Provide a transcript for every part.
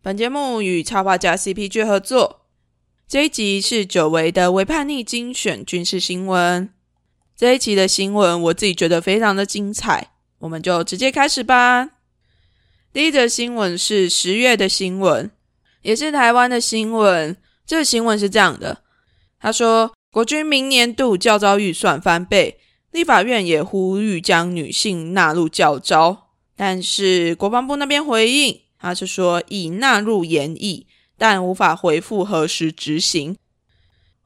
本节目与插画家 CPG 合作。这一集是久违的微叛逆精选军事新闻。这一期的新闻我自己觉得非常的精彩，我们就直接开始吧。第一则新闻是十月的新闻，也是台湾的新闻。这个新闻是这样的：他说，国军明年度教招预算翻倍，立法院也呼吁将女性纳入教招。但是国防部那边回应，他是说已纳入研议，但无法回复何时执行。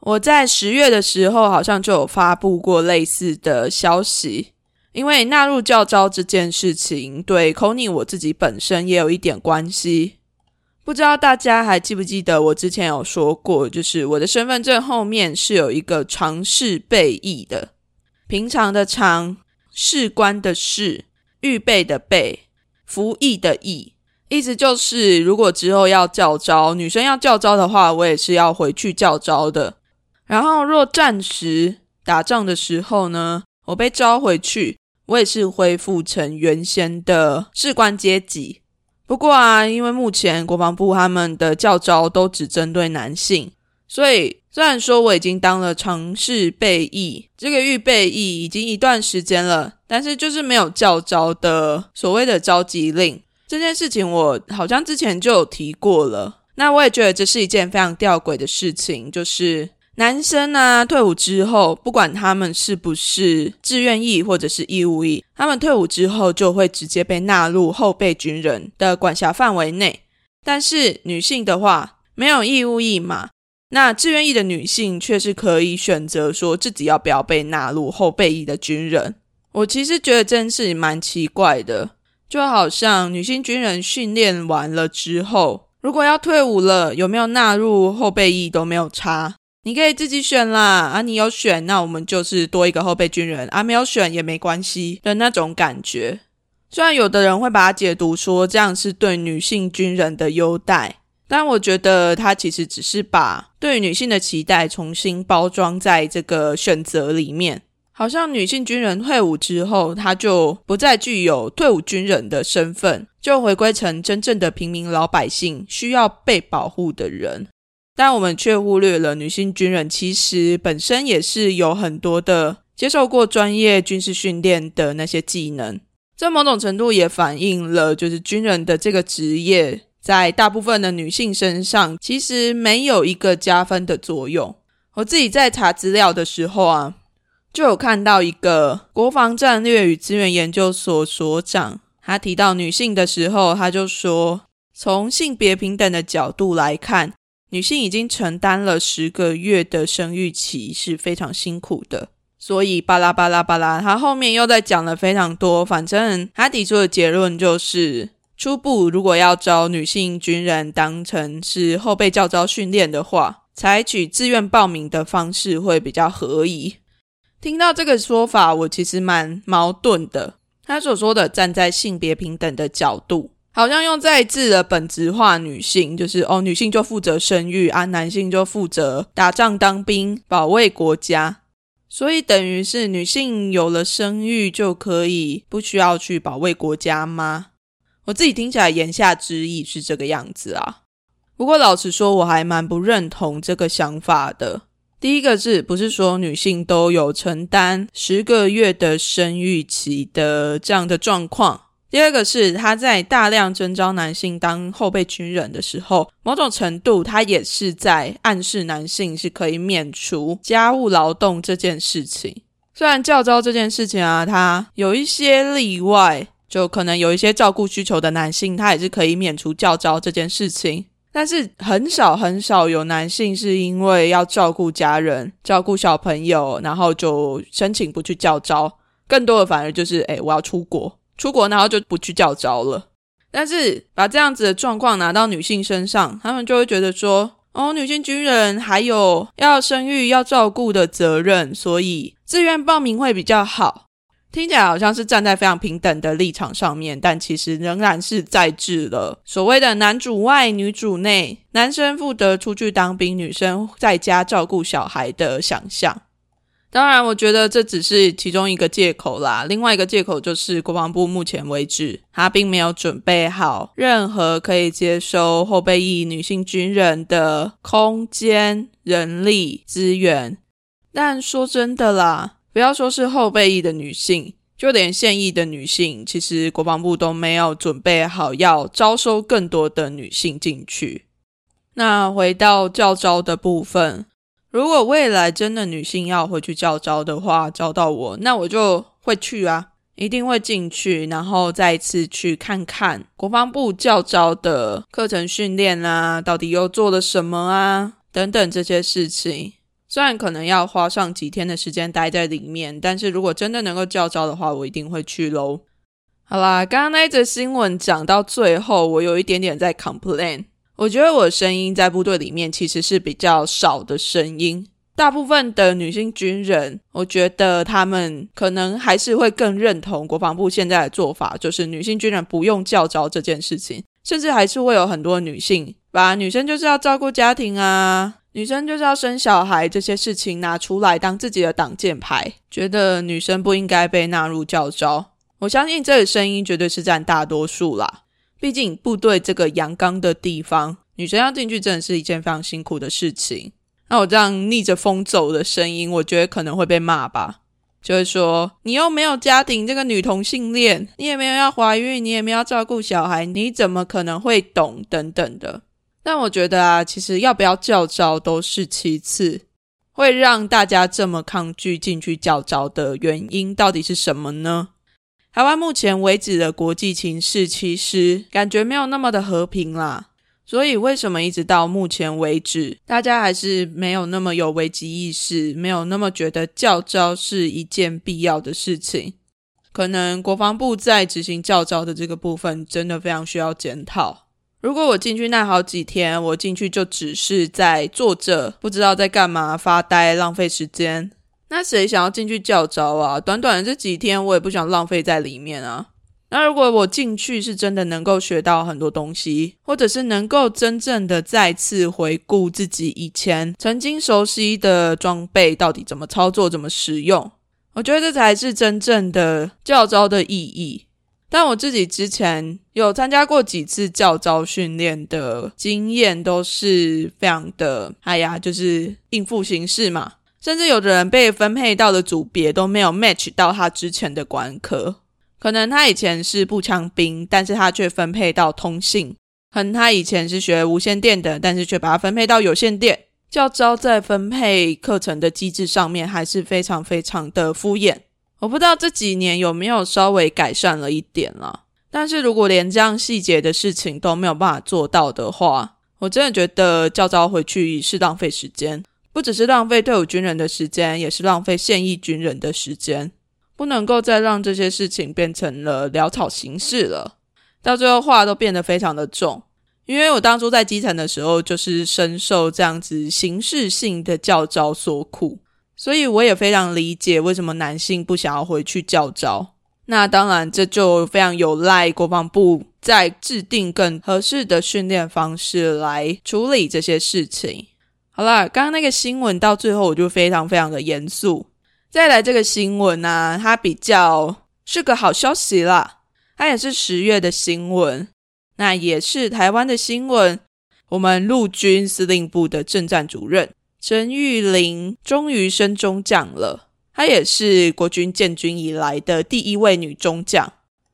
我在十月的时候好像就有发布过类似的消息，因为纳入教招这件事情对 c o n y 我自己本身也有一点关系。不知道大家还记不记得我之前有说过，就是我的身份证后面是有一个常侍备役的，平常的常，士官的士。预备的备，服役的役，意思就是，如果之后要叫招女生要叫招的话，我也是要回去叫招的。然后若暂时打仗的时候呢，我被招回去，我也是恢复成原先的士官阶级。不过啊，因为目前国防部他们的教招都只针对男性，所以。虽然说我已经当了常侍备役，这个预备役已经一段时间了，但是就是没有教招的所谓的召集令这件事情，我好像之前就有提过了。那我也觉得这是一件非常吊诡的事情，就是男生呢退伍之后，不管他们是不是志愿役或者是义务役，他们退伍之后就会直接被纳入后备军人的管辖范围内。但是女性的话，没有义务役嘛。那志愿役的女性却是可以选择说自己要不要被纳入后备役的军人。我其实觉得这件事蛮奇怪的，就好像女性军人训练完了之后，如果要退伍了，有没有纳入后备役都没有差，你可以自己选啦。啊，你有选，那我们就是多一个后备军人；啊，没有选也没关系的那种感觉。虽然有的人会把它解读说这样是对女性军人的优待。但我觉得他其实只是把对女性的期待重新包装在这个选择里面，好像女性军人退伍之后，他就不再具有退伍军人的身份，就回归成真正的平民老百姓，需要被保护的人。但我们却忽略了女性军人其实本身也是有很多的接受过专业军事训练的那些技能，这某种程度也反映了就是军人的这个职业。在大部分的女性身上，其实没有一个加分的作用。我自己在查资料的时候啊，就有看到一个国防战略与资源研究所所长，他提到女性的时候，他就说，从性别平等的角度来看，女性已经承担了十个月的生育期是非常辛苦的。所以巴拉巴拉巴拉，他后面又在讲了非常多。反正他提出的结论就是。初步，如果要招女性军人当成是后备教招训练的话，采取自愿报名的方式会比较合宜。听到这个说法，我其实蛮矛盾的。他所说的站在性别平等的角度，好像用再次的本质化女性，就是哦，女性就负责生育啊，男性就负责打仗当兵保卫国家，所以等于是女性有了生育就可以不需要去保卫国家吗？我自己听起来言下之意是这个样子啊，不过老实说，我还蛮不认同这个想法的。第一个是不是说女性都有承担十个月的生育期的这样的状况？第二个是他在大量征召男性当后备军人的时候，某种程度他也是在暗示男性是可以免除家务劳动这件事情。虽然教招这件事情啊，它有一些例外，就可能有一些照顾需求的男性，他也是可以免除教招这件事情。但是很少很少有男性是因为要照顾家人、照顾小朋友，然后就申请不去教招。更多的反而就是，哎，我要出国。出国，然后就不去叫招了。但是把这样子的状况拿到女性身上，他们就会觉得说：“哦，女性军人还有要生育、要照顾的责任，所以自愿报名会比较好。”听起来好像是站在非常平等的立场上面，但其实仍然是在制了所谓的男主外、女主内，男生负责出去当兵，女生在家照顾小孩的想象。当然，我觉得这只是其中一个借口啦。另外一个借口就是，国防部目前为止，他并没有准备好任何可以接收后备役女性军人的空间、人力资源。但说真的啦，不要说是后备役的女性，就连现役的女性，其实国防部都没有准备好要招收更多的女性进去。那回到教招的部分。如果未来真的女性要回去教招的话，招到我，那我就会去啊，一定会进去，然后再次去看看国防部教招的课程训练啊，到底又做了什么啊，等等这些事情。虽然可能要花上几天的时间待在里面，但是如果真的能够叫招的话，我一定会去喽。好啦，刚刚那一则新闻讲到最后，我有一点点在 complain。我觉得我的声音在部队里面其实是比较少的声音。大部分的女性军人，我觉得他们可能还是会更认同国防部现在的做法，就是女性军人不用教招这件事情。甚至还是会有很多女性把女生就是要照顾家庭啊，女生就是要生小孩这些事情拿出来当自己的挡箭牌，觉得女生不应该被纳入教招。我相信这个声音绝对是占大多数啦。毕竟部队这个阳刚的地方，女生要进去真的是一件非常辛苦的事情。那我这样逆着风走的声音，我觉得可能会被骂吧。就是说，你又没有家庭，这个女同性恋，你也没有要怀孕，你也没有要照顾小孩，你怎么可能会懂等等的？但我觉得啊，其实要不要叫招都是其次，会让大家这么抗拒进去叫招的原因到底是什么呢？台湾目前为止的国际情势，其实感觉没有那么的和平啦。所以，为什么一直到目前为止，大家还是没有那么有危机意识，没有那么觉得教招是一件必要的事情？可能国防部在执行教招的这个部分，真的非常需要检讨。如果我进去那好几天，我进去就只是在坐着，不知道在干嘛，发呆，浪费时间。那谁想要进去教招啊？短短的这几天，我也不想浪费在里面啊。那如果我进去是真的能够学到很多东西，或者是能够真正的再次回顾自己以前曾经熟悉的装备到底怎么操作、怎么使用，我觉得这才是真正的教招的意义。但我自己之前有参加过几次教招训练的经验，都是非常的，哎呀，就是应付形式嘛。甚至有的人被分配到的组别都没有 match 到他之前的官科，可能他以前是步枪兵，但是他却分配到通信；可能他以前是学无线电的，但是却把他分配到有线电。教招在分配课程的机制上面还是非常非常的敷衍。我不知道这几年有没有稍微改善了一点了，但是如果连这样细节的事情都没有办法做到的话，我真的觉得教招回去是浪费时间。不只是浪费退伍军人的时间，也是浪费现役军人的时间。不能够再让这些事情变成了潦草形式了，到最后话都变得非常的重。因为我当初在基层的时候，就是深受这样子形式性的教招所苦，所以我也非常理解为什么男性不想要回去教招。那当然，这就非常有赖国防部在制定更合适的训练方式来处理这些事情。好了，刚刚那个新闻到最后我就非常非常的严肃。再来这个新闻呢，它比较是个好消息啦，它也是十月的新闻，那也是台湾的新闻。我们陆军司令部的政战主任陈玉玲终于升中将了，她也是国军建军以来的第一位女中将。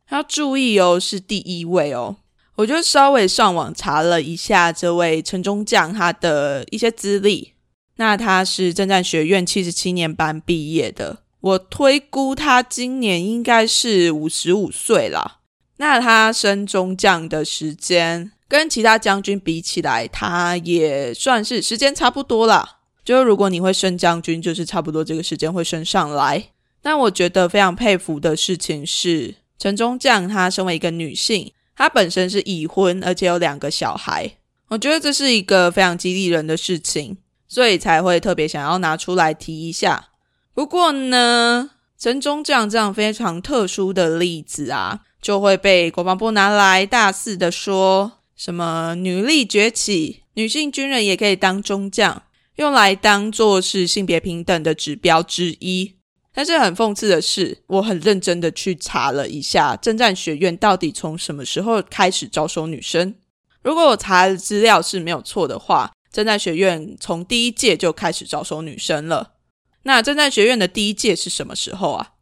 要注意哦，是第一位哦。我就稍微上网查了一下这位陈中将他的一些资历。那他是政战学院七十七年班毕业的，我推估他今年应该是五十五岁了。那他升中将的时间跟其他将军比起来，他也算是时间差不多了。就如果你会升将军，就是差不多这个时间会升上来。但我觉得非常佩服的事情是，陈中将她身为一个女性，她本身是已婚，而且有两个小孩。我觉得这是一个非常激励人的事情。所以才会特别想要拿出来提一下。不过呢，陈忠将这样非常特殊的例子啊，就会被国防部拿来大肆的说什么女力崛起，女性军人也可以当中将，用来当做是性别平等的指标之一。但是很讽刺的是，我很认真的去查了一下，征战学院到底从什么时候开始招收女生。如果我查的资料是没有错的话。侦战学院从第一届就开始招收女生了。那侦战学院的第一届是什么时候啊？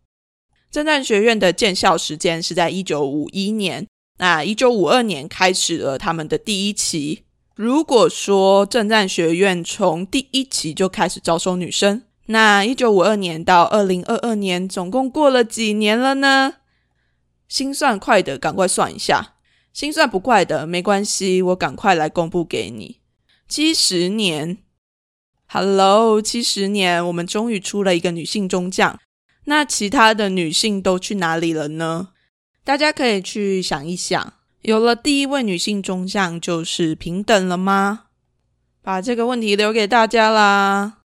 侦战学院的建校时间是在一九五一年。那一九五二年开始了他们的第一期。如果说政战学院从第一期就开始招收女生，那一九五二年到二零二二年总共过了几年了呢？心算快的赶快算一下，心算不快的没关系，我赶快来公布给你。七十年，Hello，七十年，我们终于出了一个女性中将。那其他的女性都去哪里了呢？大家可以去想一想。有了第一位女性中将，就是平等了吗？把这个问题留给大家啦。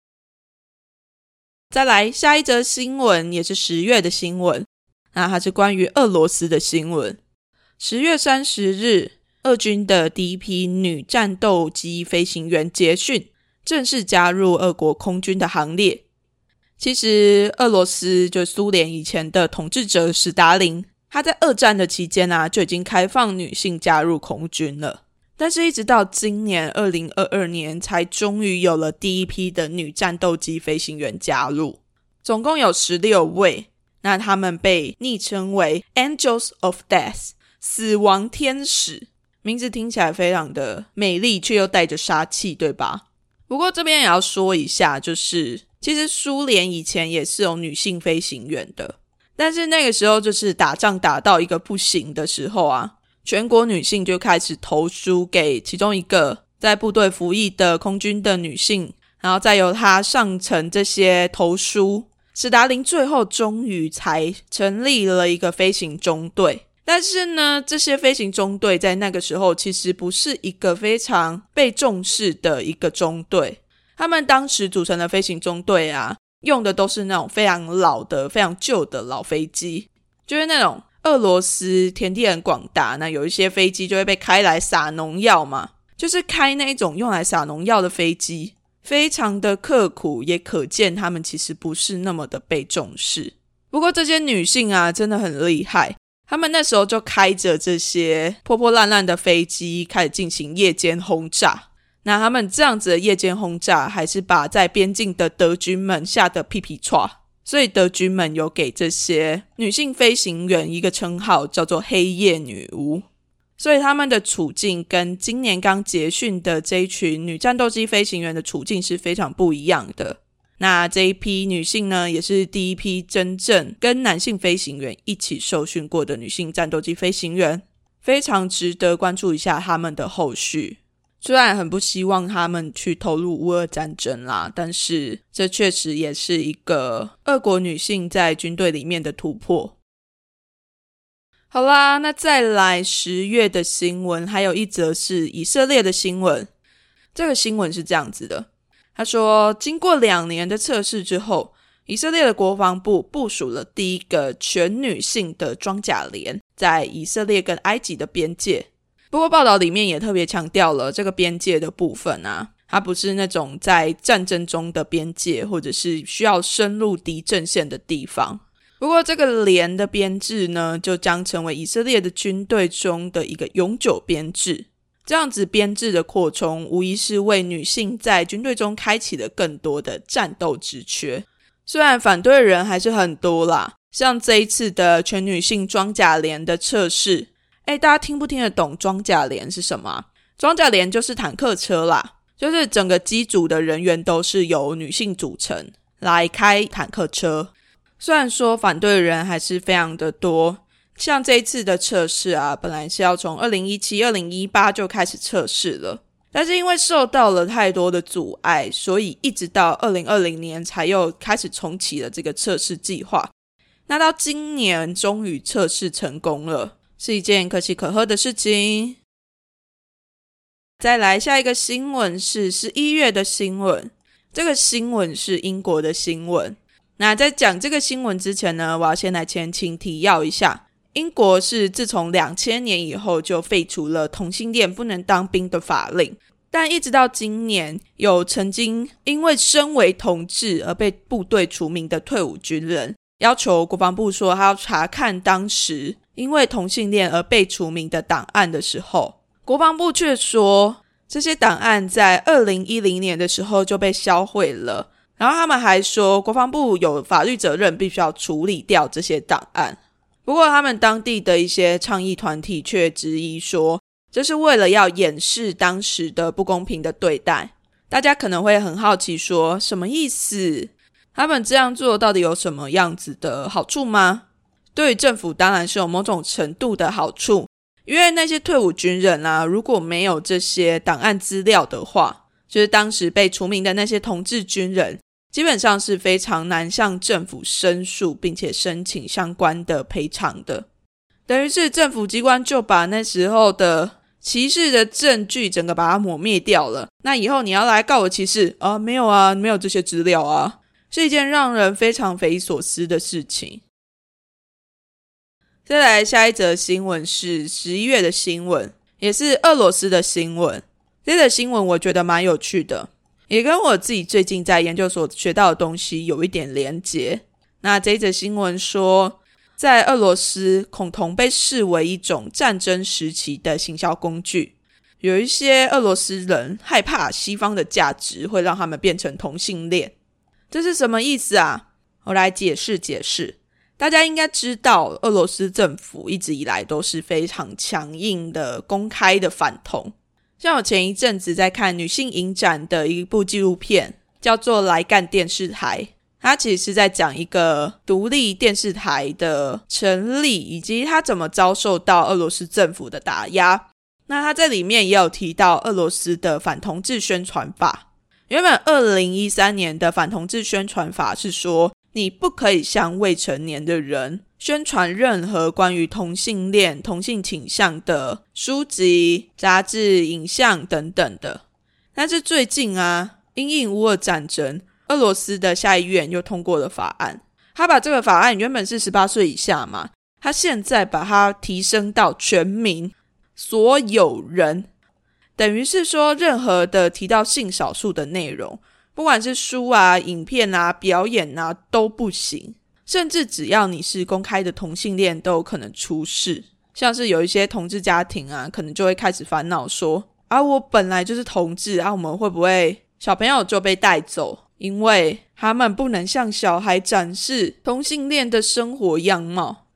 再来下一则新闻，也是十月的新闻。那它是关于俄罗斯的新闻。十月三十日。俄军的第一批女战斗机飞行员捷训正式加入俄国空军的行列。其实，俄罗斯就苏联以前的统治者史达林，他在二战的期间啊，就已经开放女性加入空军了。但是，一直到今年二零二二年，才终于有了第一批的女战斗机飞行员加入，总共有十六位。那他们被昵称为 “Angels of Death”（ 死亡天使）。名字听起来非常的美丽，却又带着杀气，对吧？不过这边也要说一下，就是其实苏联以前也是有女性飞行员的，但是那个时候就是打仗打到一个不行的时候啊，全国女性就开始投书给其中一个在部队服役的空军的女性，然后再由她上层这些投书，史达林最后终于才成立了一个飞行中队。但是呢，这些飞行中队在那个时候其实不是一个非常被重视的一个中队。他们当时组成的飞行中队啊，用的都是那种非常老的、非常旧的老飞机，就是那种俄罗斯田地很广大，那有一些飞机就会被开来撒农药嘛，就是开那一种用来撒农药的飞机，非常的刻苦，也可见他们其实不是那么的被重视。不过这些女性啊，真的很厉害。他们那时候就开着这些破破烂烂的飞机，开始进行夜间轰炸。那他们这样子的夜间轰炸，还是把在边境的德军们吓得屁屁喘。所以德军们有给这些女性飞行员一个称号，叫做“黑夜女巫”。所以他们的处境跟今年刚结训的这一群女战斗机飞行员的处境是非常不一样的。那这一批女性呢，也是第一批真正跟男性飞行员一起受训过的女性战斗机飞行员，非常值得关注一下他们的后续。虽然很不希望他们去投入乌俄战争啦，但是这确实也是一个俄国女性在军队里面的突破。好啦，那再来十月的新闻，还有一则是以色列的新闻。这个新闻是这样子的。他说，经过两年的测试之后，以色列的国防部部署了第一个全女性的装甲连，在以色列跟埃及的边界。不过，报道里面也特别强调了这个边界的部分啊，它不是那种在战争中的边界，或者是需要深入敌阵线的地方。不过，这个连的编制呢，就将成为以色列的军队中的一个永久编制。这样子编制的扩充，无疑是为女性在军队中开启了更多的战斗之缺。虽然反对人还是很多啦，像这一次的全女性装甲连的测试，哎，大家听不听得懂装甲连是什么？装甲连就是坦克车啦，就是整个机组的人员都是由女性组成来开坦克车。虽然说反对的人还是非常的多，像这一次的测试啊，本来是要从二零一七、二零一八就开始测试了。但是因为受到了太多的阻碍，所以一直到二零二零年才又开始重启了这个测试计划。那到今年终于测试成功了，是一件可喜可贺的事情。再来下一个新闻是十一月的新闻，这个新闻是英国的新闻。那在讲这个新闻之前呢，我要先来前情提要一下。英国是自从两千年以后就废除了同性恋不能当兵的法令，但一直到今年，有曾经因为身为同志而被部队除名的退伍军人，要求国防部说他要查看当时因为同性恋而被除名的档案的时候，国防部却说这些档案在二零一零年的时候就被销毁了，然后他们还说国防部有法律责任，必须要处理掉这些档案。不过，他们当地的一些倡议团体却质疑说，这是为了要掩饰当时的不公平的对待。大家可能会很好奇，说什么意思？他们这样做到底有什么样子的好处吗？对于政府当然是有某种程度的好处，因为那些退伍军人啊，如果没有这些档案资料的话，就是当时被除名的那些同志军人。基本上是非常难向政府申诉，并且申请相关的赔偿的。等于是政府机关就把那时候的歧视的证据整个把它抹灭掉了。那以后你要来告我歧视啊？没有啊，没有这些资料啊，是一件让人非常匪夷所思的事情。再来下一则新闻是十一月的新闻，也是俄罗斯的新闻。这则新闻我觉得蛮有趣的。也跟我自己最近在研究所学到的东西有一点连结。那这则新闻说，在俄罗斯，恐同被视为一种战争时期的行销工具。有一些俄罗斯人害怕西方的价值会让他们变成同性恋，这是什么意思啊？我来解释解释。大家应该知道，俄罗斯政府一直以来都是非常强硬的、公开的反同。像我前一阵子在看女性影展的一部纪录片，叫做《来干电视台》，它其实是在讲一个独立电视台的成立，以及它怎么遭受到俄罗斯政府的打压。那它在里面也有提到俄罗斯的反同志宣传法。原本二零一三年的反同志宣传法是说，你不可以向未成年的人。宣传任何关于同性恋、同性倾向的书籍、杂志、影像等等的。但是最近啊，因应乌俄战争，俄罗斯的下议院又通过了法案。他把这个法案原本是十八岁以下嘛，他现在把它提升到全民所有人，等于是说，任何的提到性少数的内容，不管是书啊、影片啊、表演啊，都不行。甚至只要你是公开的同性恋，都有可能出事。像是有一些同志家庭啊，可能就会开始烦恼说：啊，我本来就是同志啊，我们会不会小朋友就被带走？因为他们不能向小孩展示同性恋的生活样貌。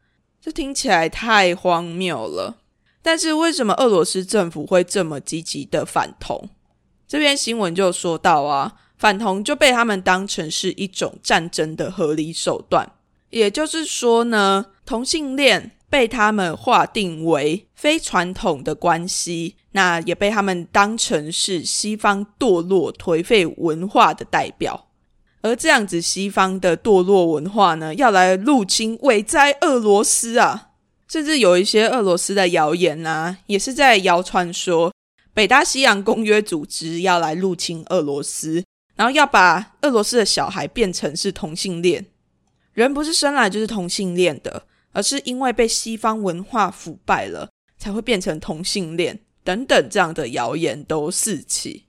这听起来太荒谬了。但是为什么俄罗斯政府会这么积极的反同？这篇新闻就说到啊，反同就被他们当成是一种战争的合理手段。也就是说呢，同性恋被他们划定为非传统的关系，那也被他们当成是西方堕落颓废文化的代表。而这样子西方的堕落文化呢，要来入侵伟哉俄罗斯啊！甚至有一些俄罗斯的谣言啊，也是在谣传说北大西洋公约组织要来入侵俄罗斯，然后要把俄罗斯的小孩变成是同性恋。人不是生来就是同性恋的，而是因为被西方文化腐败了，才会变成同性恋等等这样的谣言都四起。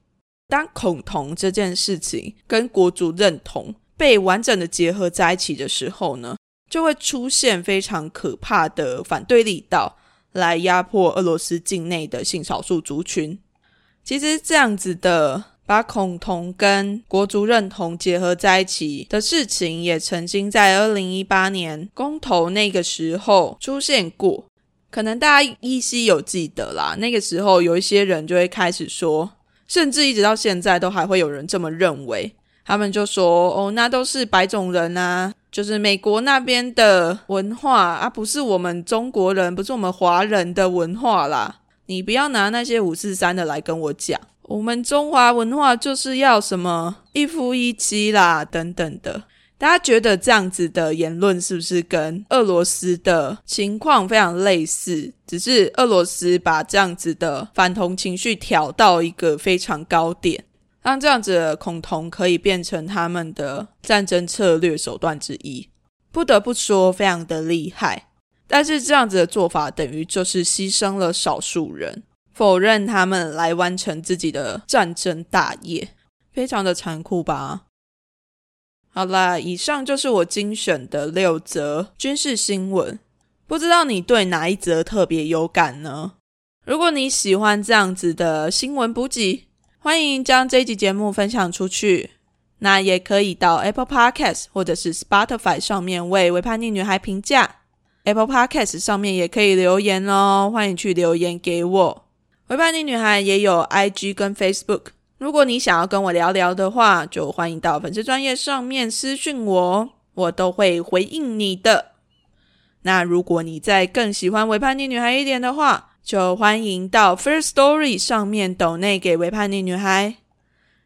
当恐同这件事情跟国族认同被完整的结合在一起的时候呢，就会出现非常可怕的反对力道，来压迫俄罗斯境内的性少数族群。其实这样子的把恐同跟国族认同结合在一起的事情，也曾经在二零一八年公投那个时候出现过。可能大家依稀有记得啦，那个时候有一些人就会开始说，甚至一直到现在都还会有人这么认为。他们就说：“哦，那都是白种人啊，就是美国那边的文化啊，不是我们中国人，不是我们华人的文化啦。你不要拿那些五四三的来跟我讲，我们中华文化就是要什么一夫一妻啦，等等的。大家觉得这样子的言论是不是跟俄罗斯的情况非常类似？只是俄罗斯把这样子的反同情绪挑到一个非常高点。”让这样子的恐同可以变成他们的战争策略手段之一，不得不说非常的厉害。但是这样子的做法等于就是牺牲了少数人，否认他们来完成自己的战争大业，非常的残酷吧？好啦，以上就是我精选的六则军事新闻，不知道你对哪一则特别有感呢？如果你喜欢这样子的新闻补给。欢迎将这一集节目分享出去，那也可以到 Apple Podcast 或者是 Spotify 上面为《为叛逆女孩》评价。Apple Podcast 上面也可以留言哦，欢迎去留言给我。《为叛逆女孩》也有 IG 跟 Facebook，如果你想要跟我聊聊的话，就欢迎到粉丝专业上面私讯我，我都会回应你的。那如果你在更喜欢《为叛逆女孩》一点的话，就欢迎到 First Story 上面抖内给维叛逆女孩，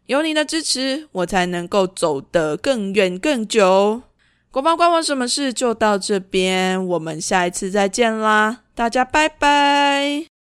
有你的支持，我才能够走得更远更久。国防关我什么事？就到这边，我们下一次再见啦，大家拜拜。